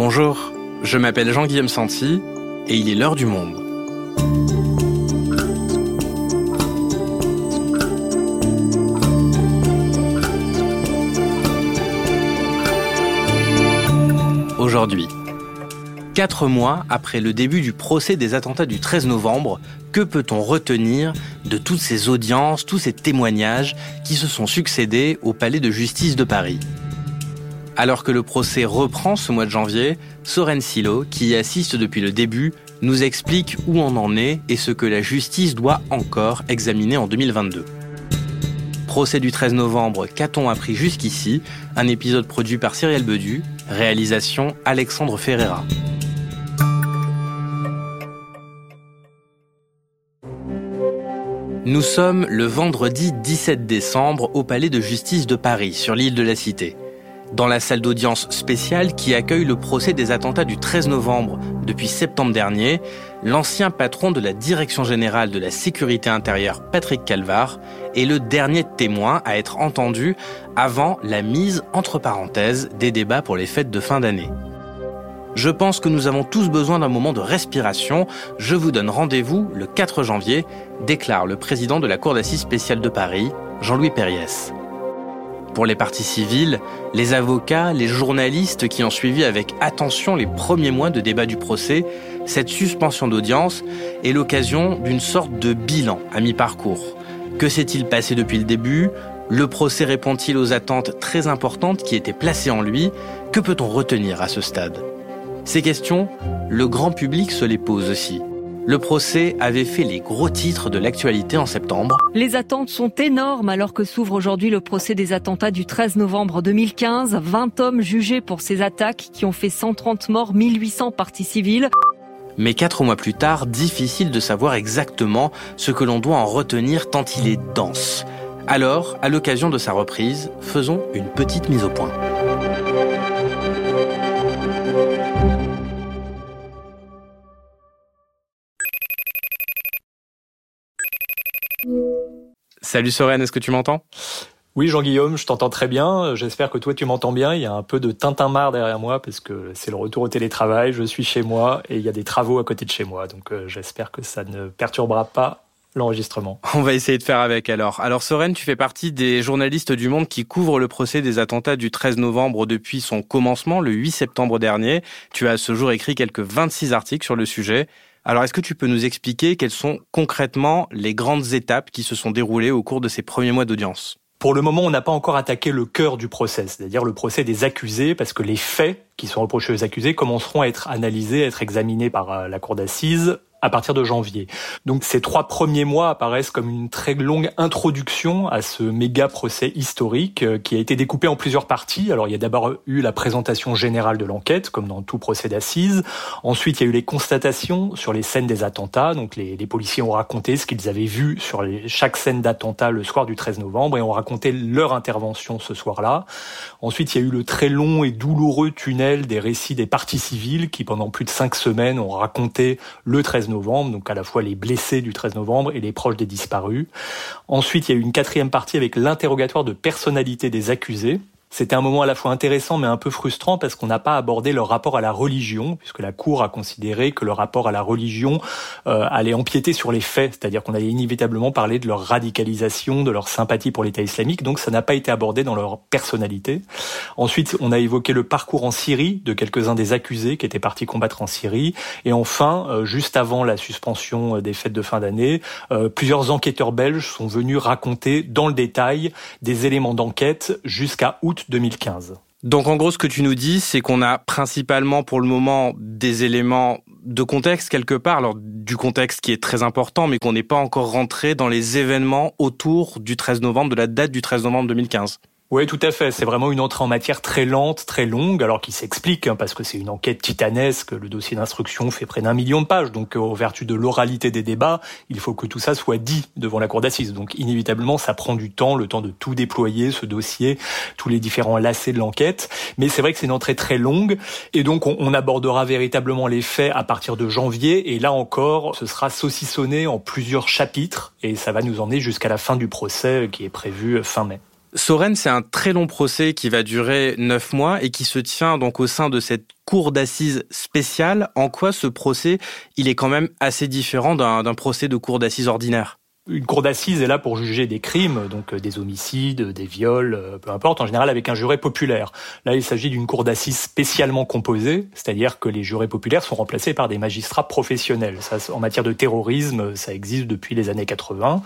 Bonjour, je m'appelle Jean-Guillaume Santi et il est l'heure du monde. Aujourd'hui, quatre mois après le début du procès des attentats du 13 novembre, que peut-on retenir de toutes ces audiences, tous ces témoignages qui se sont succédés au palais de justice de Paris? Alors que le procès reprend ce mois de janvier, Soren Silo, qui y assiste depuis le début, nous explique où on en est et ce que la justice doit encore examiner en 2022. Procès du 13 novembre, qu'a-t-on appris jusqu'ici? Un épisode produit par Cyril Bedu, réalisation Alexandre Ferreira. Nous sommes le vendredi 17 décembre au Palais de justice de Paris, sur l'île de la Cité dans la salle d'audience spéciale qui accueille le procès des attentats du 13 novembre depuis septembre dernier, l'ancien patron de la Direction générale de la sécurité intérieure, Patrick Calvar, est le dernier témoin à être entendu avant la mise entre parenthèses des débats pour les fêtes de fin d'année. Je pense que nous avons tous besoin d'un moment de respiration. Je vous donne rendez-vous le 4 janvier, déclare le président de la Cour d'assises spéciale de Paris, Jean-Louis Perriès. Pour les parties civiles, les avocats, les journalistes qui ont suivi avec attention les premiers mois de débat du procès, cette suspension d'audience est l'occasion d'une sorte de bilan à mi-parcours. Que s'est-il passé depuis le début? Le procès répond-il aux attentes très importantes qui étaient placées en lui? Que peut-on retenir à ce stade? Ces questions, le grand public se les pose aussi. Le procès avait fait les gros titres de l'actualité en septembre. Les attentes sont énormes alors que s'ouvre aujourd'hui le procès des attentats du 13 novembre 2015. 20 hommes jugés pour ces attaques qui ont fait 130 morts, 1800 parties civiles. Mais quatre mois plus tard, difficile de savoir exactement ce que l'on doit en retenir tant il est dense. Alors, à l'occasion de sa reprise, faisons une petite mise au point. Salut Soren, est-ce que tu m'entends? Oui, Jean-Guillaume, je t'entends très bien. J'espère que toi, tu m'entends bien. Il y a un peu de tintamarre derrière moi parce que c'est le retour au télétravail. Je suis chez moi et il y a des travaux à côté de chez moi. Donc, euh, j'espère que ça ne perturbera pas l'enregistrement. On va essayer de faire avec alors. Alors Soren, tu fais partie des journalistes du Monde qui couvrent le procès des attentats du 13 novembre depuis son commencement, le 8 septembre dernier. Tu as à ce jour écrit quelques 26 articles sur le sujet. Alors, est-ce que tu peux nous expliquer quelles sont concrètement les grandes étapes qui se sont déroulées au cours de ces premiers mois d'audience? Pour le moment, on n'a pas encore attaqué le cœur du procès, c'est-à-dire le procès des accusés, parce que les faits qui sont reprochés aux accusés commenceront à être analysés, à être examinés par euh, la cour d'assises à partir de janvier. Donc ces trois premiers mois apparaissent comme une très longue introduction à ce méga procès historique euh, qui a été découpé en plusieurs parties. Alors il y a d'abord eu la présentation générale de l'enquête, comme dans tout procès d'assises. Ensuite, il y a eu les constatations sur les scènes des attentats. Donc les, policiers ont raconté ce qu'ils avaient vu sur chaque scène d'attentat le soir du 13 novembre et ont raconté leur intervention ce soir-là. Ensuite, il y a eu le très long et douloureux tunnel des récits des parties civiles qui, pendant plus de cinq semaines, ont raconté le 13 novembre, donc à la fois les blessés du 13 novembre et les proches des disparus. Ensuite, il y a eu une quatrième partie avec l'interrogatoire de personnalité des accusés. C'était un moment à la fois intéressant mais un peu frustrant parce qu'on n'a pas abordé leur rapport à la religion, puisque la Cour a considéré que le rapport à la religion euh, allait empiéter sur les faits, c'est-à-dire qu'on allait inévitablement parler de leur radicalisation, de leur sympathie pour l'État islamique, donc ça n'a pas été abordé dans leur personnalité. Ensuite, on a évoqué le parcours en Syrie de quelques-uns des accusés qui étaient partis combattre en Syrie, et enfin, euh, juste avant la suspension euh, des fêtes de fin d'année, plusieurs enquêteurs belges sont venus raconter dans le détail des éléments d'enquête jusqu'à août 2015. Donc en gros, ce que tu nous dis, c'est qu'on a principalement pour le moment des éléments de contexte quelque part, alors du contexte qui est très important, mais qu'on n'est pas encore rentré dans les événements autour du 13 novembre, de la date du 13 novembre 2015. Oui, tout à fait. C'est vraiment une entrée en matière très lente, très longue, alors qui s'explique, hein, parce que c'est une enquête titanesque. Le dossier d'instruction fait près d'un million de pages, donc euh, au vertu de l'oralité des débats, il faut que tout ça soit dit devant la cour d'assises. Donc inévitablement, ça prend du temps, le temps de tout déployer, ce dossier, tous les différents lacets de l'enquête. Mais c'est vrai que c'est une entrée très longue, et donc on, on abordera véritablement les faits à partir de janvier, et là encore, ce sera saucissonné en plusieurs chapitres, et ça va nous emmener jusqu'à la fin du procès qui est prévu fin mai. Soren, c'est un très long procès qui va durer neuf mois et qui se tient donc au sein de cette cour d'assises spéciale. En quoi ce procès, il est quand même assez différent d'un procès de cour d'assises ordinaire? Une cour d'assises est là pour juger des crimes, donc euh, des homicides, des viols, euh, peu importe, en général avec un juré populaire. Là, il s'agit d'une cour d'assises spécialement composée, c'est-à-dire que les jurés populaires sont remplacés par des magistrats professionnels. Ça, en matière de terrorisme, ça existe depuis les années 80.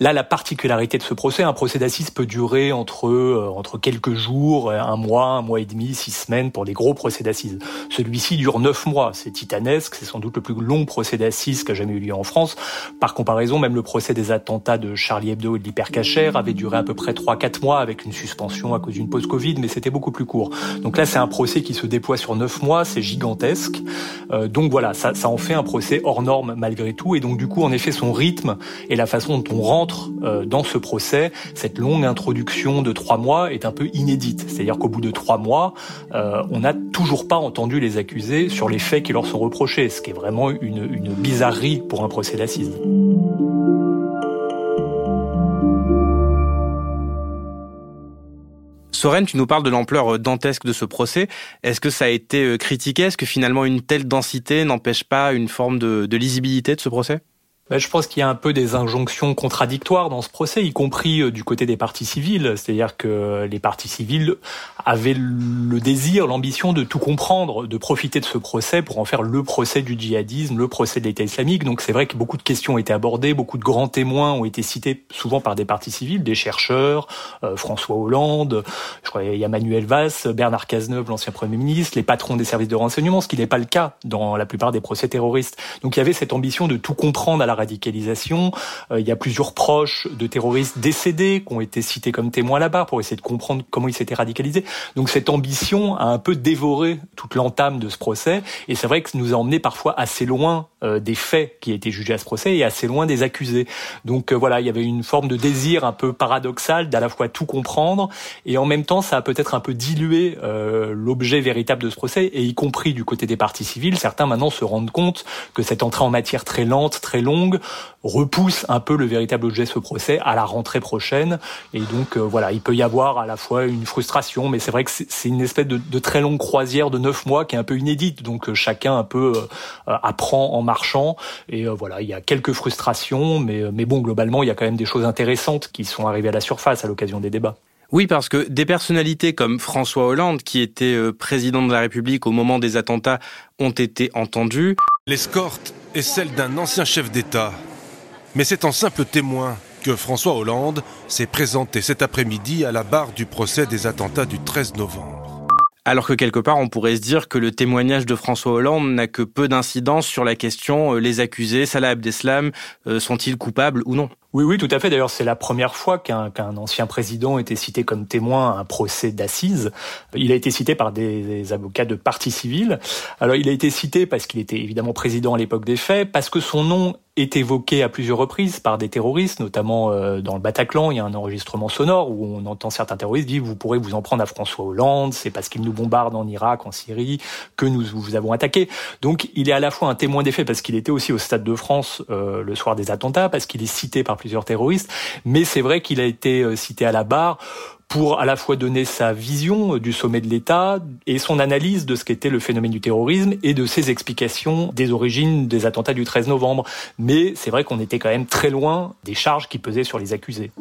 Là, la particularité de ce procès, un procès d'assises peut durer entre euh, entre quelques jours, un mois, un mois et demi, six semaines pour les gros procès d'assises. Celui-ci dure neuf mois, c'est titanesque, c'est sans doute le plus long procès d'assises qui a jamais eu lieu en France. Par comparaison, même le procès des attentats de Charlie Hebdo et de l'hypercachère avait duré à peu près trois quatre mois avec une suspension à cause d'une pause Covid, mais c'était beaucoup plus court. Donc là, c'est un procès qui se déploie sur neuf mois, c'est gigantesque. Euh, donc voilà, ça, ça en fait un procès hors norme malgré tout, et donc du coup, en effet, son rythme et la façon dont on euh, dans ce procès, cette longue introduction de trois mois est un peu inédite. C'est-à-dire qu'au bout de trois mois, euh, on n'a toujours pas entendu les accusés sur les faits qui leur sont reprochés, ce qui est vraiment une, bizarrerie pour un procès d'assises. Soren, tu nous parles de l'ampleur euh, dantesque de ce procès. Est-ce que ça a été critiqué? Est-ce que finalement une telle densité n'empêche pas une forme de, lisibilité de ce procès? Je pense qu'il y a un peu des injonctions contradictoires dans ce procès, y compris euh, du côté des partis civils. C'est-à-dire que les partis civils avaient le désir, l'ambition de tout comprendre, de profiter de ce procès pour en faire le procès du djihadisme, le procès de l'État islamique. Donc c'est vrai que beaucoup de questions ont été abordées, beaucoup de grands témoins ont été cités souvent par des partis civils, des chercheurs, euh, François Hollande, je crois il y a Manuel Valls, Bernard Cazeneuve, l'ancien Premier ministre, les patrons des services de renseignement, ce qui n'est pas le cas dans la plupart des procès terroristes. Donc il y avait cette ambition de tout comprendre à la radicalisation. Euh, il y a plusieurs proches de terroristes décédés qui ont été cités comme témoins là-bas pour essayer de comprendre comment ils s'étaient radicalisés. Donc cette ambition a un peu dévoré toute l'entame de ce procès. Et c'est vrai que ça nous a emmené parfois assez loin euh, des faits qui étaient jugés à ce procès et assez loin des accusés. Donc euh, voilà, il y avait une forme de désir un peu paradoxal d'à la fois tout comprendre et en même temps ça a peut-être un peu dilué l'objet véritable de ce procès et y compris du côté des partis civils. Certains maintenant se rendent compte que cette entrée en matière très lente, très longue, repousse un peu le véritable objet de ce procès à la rentrée prochaine. Et donc euh, voilà, il peut y avoir à la fois une frustration, mais c'est vrai que c'est une espèce de, très longue croisière de neuf mois qui est un peu inédite. Donc euh, chacun un peu euh, apprend en marchant. Et voilà, il y a quelques frustrations, mais, mais bon, globalement, il y a quand même des choses intéressantes qui sont arrivées à la surface à l'occasion des débats. Oui, parce que des personnalités comme François Hollande, qui était président de la République au moment des attentats, ont été entendues. L'escorte est celle d'un ancien chef d'État. Mais c'est en simple témoin que François Hollande s'est présenté cet après-midi à la barre du procès des attentats du 13 novembre. Alors que quelque part, on pourrait se dire que le témoignage de François Hollande n'a que peu d'incidence sur la question euh, les accusés, Salah Abdeslam, euh, sont-ils coupables ou non? Oui, oui, tout à fait. D'ailleurs, c'est la première fois qu'un ancien président était cité comme témoin à un procès d'assises. Il a été cité par des, des, avocats de parti civil. Alors, il a été cité parce qu'il était évidemment président à l'époque des faits, parce que son nom est évoqué à plusieurs reprises par des terroristes, notamment euh, dans le Bataclan. Il y a un enregistrement sonore où on entend certains terroristes dire vous pourrez vous en prendre à François Hollande, c'est parce qu'il nous bombarde en Irak, en Syrie, que nous vous avons attaqué. Donc il est à la fois un témoin des faits parce qu'il était aussi au Stade de France euh, le soir des attentats, parce qu'il est cité par plusieurs terroristes, mais c'est vrai qu'il a été euh, cité à la barre pour à la fois donner sa vision du sommet de l'État et son analyse de ce qu'était le phénomène du terrorisme et de ses explications des origines des attentats du 13 novembre. Mais c'est vrai qu'on était quand même très loin des charges qui pesaient sur les accusés.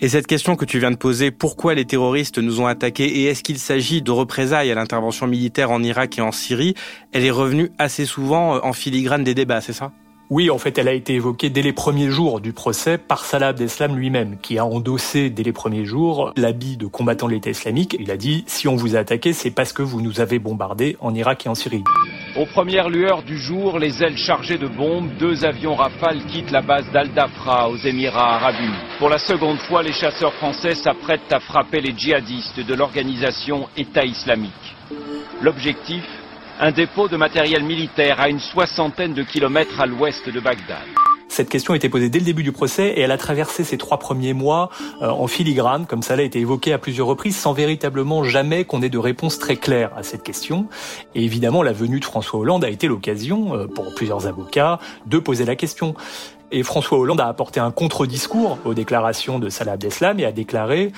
Et cette question que tu viens de poser, pourquoi les terroristes nous ont attaqués et est-ce qu'il s'agit de représailles à l'intervention militaire en Irak et en Syrie, elle est revenue assez souvent en filigrane des débats, c'est ça? Oui, en fait, elle a été évoquée dès les premiers jours du procès par Salah Abdeslam lui-même, qui a endossé dès les premiers jours l'habit de combattant de l'État islamique. Il a dit, si on vous a attaqué, c'est parce que vous nous avez bombardés en Irak et en Syrie. Aux premières lueurs du jour, les ailes chargées de bombes, deux avions Rafale quittent la base d'Al-Dafra aux Émirats arabes unis. Pour la seconde fois, les chasseurs français s'apprêtent à frapper les djihadistes de l'organisation État islamique. L'objectif? Un dépôt de matériel militaire à une soixantaine de kilomètres à l'ouest de Bagdad. Cette question a été posée dès le début du procès et elle a traversé ces trois premiers mois euh, en filigrane, comme ça a été évoqué à plusieurs reprises, sans véritablement jamais qu'on ait de réponse très claire à cette question. Et évidemment, la venue de François Hollande a été l'occasion, euh, pour plusieurs avocats, de poser la question. Et François Hollande a apporté un contre-discours aux déclarations de Salah Abdeslam et a déclaré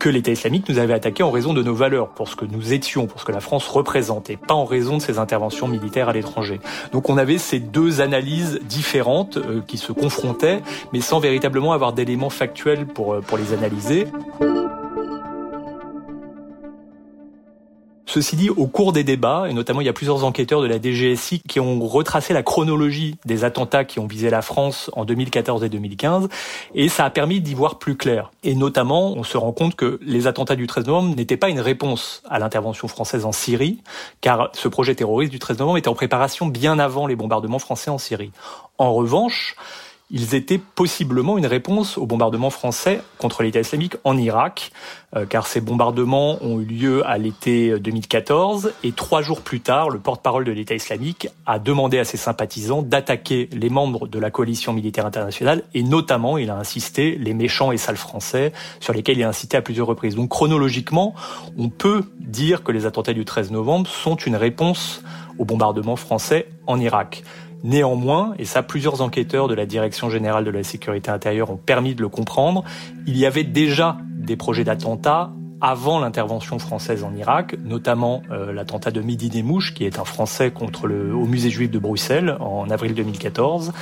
que l'État islamique nous avait attaqué en raison de nos valeurs, pour ce que nous étions, pour ce que la France représentait, pas en raison de ses interventions militaires à l'étranger. Donc on avait ces deux analyses différentes euh, qui se confrontaient, mais sans véritablement avoir d'éléments factuels pour, euh, pour les analyser. Ceci dit, au cours des débats, et notamment il y a plusieurs enquêteurs de la DGSI qui ont retracé la chronologie des attentats qui ont visé la France en 2014 et 2015, et ça a permis d'y voir plus clair. Et notamment, on se rend compte que les attentats du 13 novembre n'étaient pas une réponse à l'intervention française en Syrie, car ce projet terroriste du 13 novembre était en préparation bien avant les bombardements français en Syrie. En revanche, ils étaient possiblement une réponse aux bombardements français contre l'État islamique en Irak, euh, car ces bombardements ont eu lieu à l'été 2014, et trois jours plus tard, le porte-parole de l'État islamique a demandé à ses sympathisants d'attaquer les membres de la coalition militaire internationale, et notamment, il a insisté, les méchants et sales français, sur lesquels il a incité à plusieurs reprises. Donc chronologiquement, on peut dire que les attentats du 13 novembre sont une réponse aux bombardements français en Irak. Néanmoins, et ça plusieurs enquêteurs de la Direction générale de la sécurité intérieure ont permis de le comprendre, il y avait déjà des projets d'attentats avant l'intervention française en Irak, notamment euh, l'attentat de Midi Nemouche, qui est un Français contre le, au musée juif de Bruxelles en avril 2014,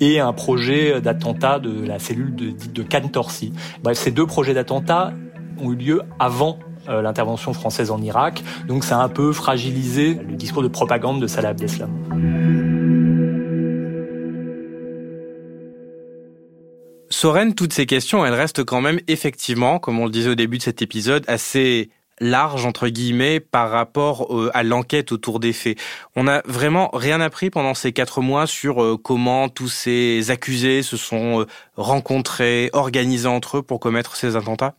et un projet d'attentat de la cellule de, de Cantorsi. Bref, ces deux projets d'attentats ont eu lieu avant euh, l'intervention française en Irak, donc ça a un peu fragilisé le discours de propagande de Salah Abdeslam. Soren, toutes ces questions, elles restent quand même effectivement, comme on le disait au début de cet épisode, assez larges entre guillemets par rapport euh, à l'enquête autour des faits. On n'a vraiment rien appris pendant ces quatre mois sur euh, comment tous ces accusés se sont euh, rencontrés, organisés entre eux pour commettre ces attentats?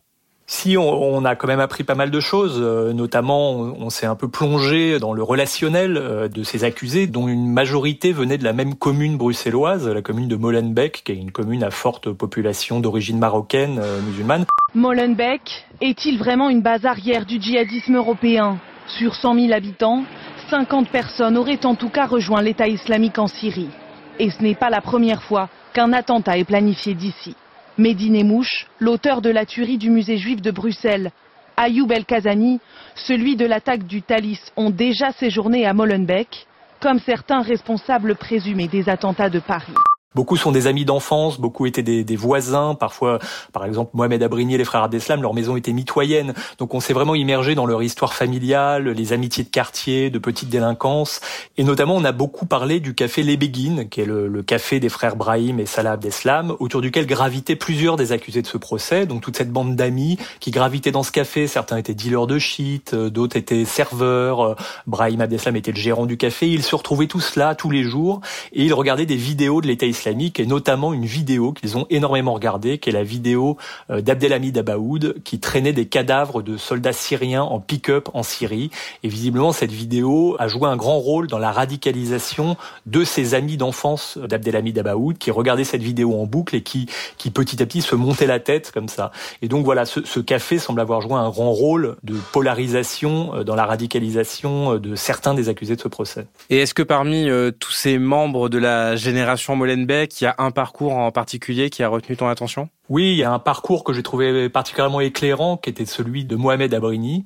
Si on, a quand même appris pas mal de choses, euh, notamment on, s'est un peu plongé dans le relationnel euh, de ces accusés, dont une majorité venait de la même commune bruxelloise, la commune de Molenbeek, qui est une commune à forte population d'origine marocaine euh, musulmane. Molenbeek est-il vraiment une base arrière du djihadisme européen? Sur 100 000 habitants, 50 personnes auraient en tout cas rejoint l'État islamique en Syrie. Et ce n'est pas la première fois qu'un attentat est planifié d'ici. Médine Mouche, l'auteur de la tuerie du musée juif de Bruxelles, Ayoub El Kazani, celui de l'attaque du Thalys, ont déjà séjourné à Molenbeek, comme certains responsables présumés des attentats de Paris. Beaucoup sont des amis d'enfance, beaucoup étaient des, des, voisins. Parfois, par exemple, Mohamed Abrigny et les frères Abdeslam, leur maison était mitoyenne. Donc on s'est vraiment immergé dans leur histoire familiale, les amitiés de quartier, de petite délinquance. Et notamment, on a beaucoup parlé du café Les Béguines, qui est le, le, café des frères Brahim et Salah Abdeslam, autour duquel gravitaient plusieurs des accusés de ce procès. Donc toute cette bande d'amis qui gravitaient dans ce café. Certains étaient dealers de shit, euh, d'autres étaient serveurs. Euh, Brahim Abdeslam était le gérant du café. Ils se retrouvaient tous là, tous les jours, et ils regardaient des vidéos de l'État islamique et notamment une vidéo qu'ils ont énormément regardée, qui est la vidéo euh, d'Abdelhamid Abaoud qui traînait des cadavres de soldats syriens en pick-up en Syrie. Et visiblement, cette vidéo a joué un grand rôle dans la radicalisation de ses amis d'enfance d'Abdelhamid Abaoud qui regardaient cette vidéo en boucle et qui, petit à petit se montaient la tête comme ça. Et donc voilà, ce, ce café semble avoir joué un grand rôle de polarisation euh, dans la radicalisation euh, de certains des accusés de ce procès. Et est-ce que parmi tous ces membres de la génération Molenbeek, qu'il y a un parcours en particulier qui a retenu ton attention? Oui, il y a un parcours que j'ai trouvé particulièrement éclairant, qui était celui de Mohamed Abrini,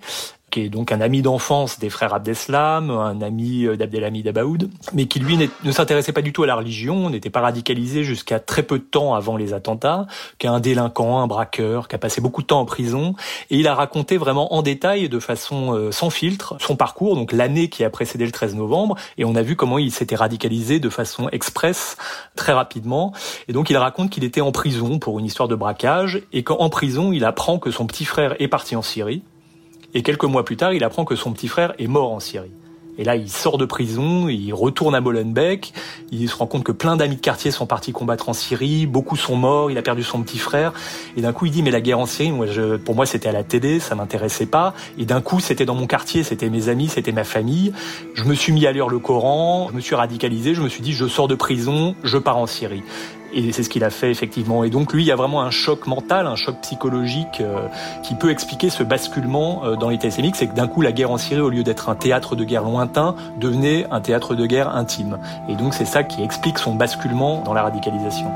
qui est donc un ami d'enfance des frères Abdeslam, un ami euh, d'Abdelhamid Abaoud, mais qui lui ne s'intéressait pas du tout à la religion, n'était pas radicalisé jusqu'à très peu de temps avant les attentats, qui est un délinquant, un braqueur, qui a passé beaucoup de temps en prison, et il a raconté vraiment en détail, de façon euh, sans filtre, son parcours, donc l'année qui a précédé le 13 novembre, et on a vu comment il s'était radicalisé de façon express, très rapidement, et donc il raconte qu'il était en prison pour une histoire de braquage, et qu'en prison, il apprend que son petit frère est parti en Syrie, et quelques mois plus tard, il apprend que son petit frère est mort en Syrie. Et là, il sort de prison, il retourne à Molenbeek, il se rend compte que plein d'amis de quartier sont partis combattre en Syrie, beaucoup sont morts, il a perdu son petit frère, et d'un coup il dit mais la guerre en Syrie, moi, je, pour moi c'était à la TD, ça m'intéressait pas, et d'un coup c'était dans mon quartier, c'était mes amis, c'était ma famille, je me suis mis à lire le Coran, je me suis radicalisé, je me suis dit je sors de prison, je pars en Syrie. Et c'est ce qu'il a fait effectivement. Et donc lui, il y a vraiment un choc mental, un choc psychologique euh, qui peut expliquer ce basculement euh, dans l'État islamique. C'est que d'un coup, la guerre en Syrie, au lieu d'être un théâtre de guerre lointain, devenait un théâtre de guerre intime. Et donc c'est ça qui explique son basculement dans la radicalisation.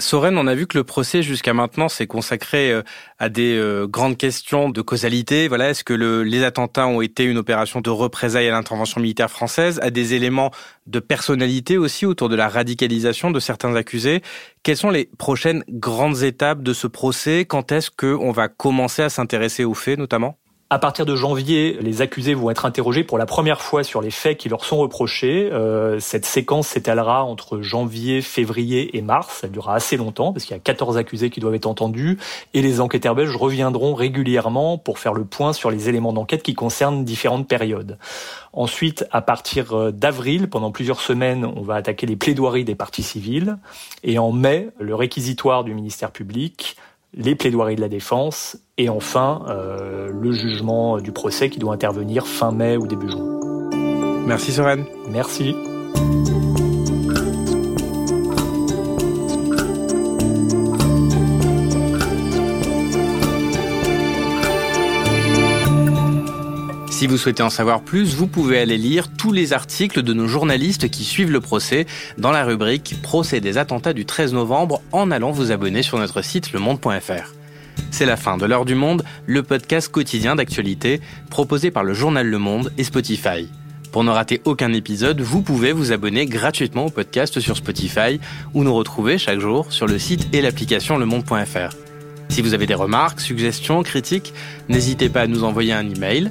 Soren, on a vu que le procès jusqu'à maintenant s'est consacré euh, à des euh, grandes questions de causalité. Voilà, est-ce que le, les attentats ont été une opération de représailles à l'intervention militaire française, à des éléments de personnalité aussi autour de la radicalisation de certains accusés? Quelles sont les prochaines grandes étapes de ce procès? Quand est-ce qu'on va commencer à s'intéresser aux faits notamment? À partir de janvier, les accusés vont être interrogés pour la première fois sur les faits qui leur sont reprochés. Euh, cette séquence s'étalera entre janvier, février et mars. Elle durera assez longtemps parce qu'il y a 14 accusés qui doivent être entendus et les enquêteurs belges reviendront régulièrement pour faire le point sur les éléments d'enquête qui concernent différentes périodes. Ensuite, à partir euh, d'avril, pendant plusieurs semaines, on va attaquer les plaidoiries des parties civiles et en mai, le réquisitoire du ministère public les plaidoiries de la défense et enfin euh, le jugement du procès qui doit intervenir fin mai ou début juin. Merci Soren. Merci. Si vous souhaitez en savoir plus, vous pouvez aller lire tous les articles de nos journalistes qui suivent le procès dans la rubrique Procès des attentats du 13 novembre en allant vous abonner sur notre site lemonde.fr. C'est la fin de l'heure du monde, le podcast quotidien d'actualité proposé par le journal Le Monde et Spotify. Pour ne rater aucun épisode, vous pouvez vous abonner gratuitement au podcast sur Spotify ou nous retrouver chaque jour sur le site et l'application lemonde.fr. Si vous avez des remarques, suggestions, critiques, n'hésitez pas à nous envoyer un email